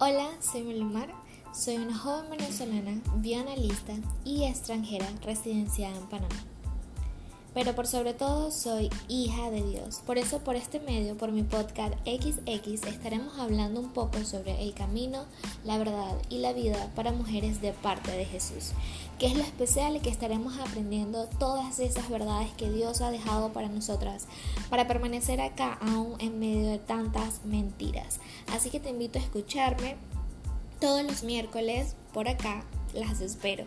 Hola, soy Melimar, soy una joven venezolana, bioanalista y extranjera residenciada en Panamá. Pero por sobre todo soy hija de Dios. Por eso por este medio, por mi podcast XX, estaremos hablando un poco sobre el camino, la verdad y la vida para mujeres de parte de Jesús. Que es lo especial que estaremos aprendiendo todas esas verdades que Dios ha dejado para nosotras, para permanecer acá aún en medio de tantas mentiras. Así que te invito a escucharme todos los miércoles por acá. Las espero.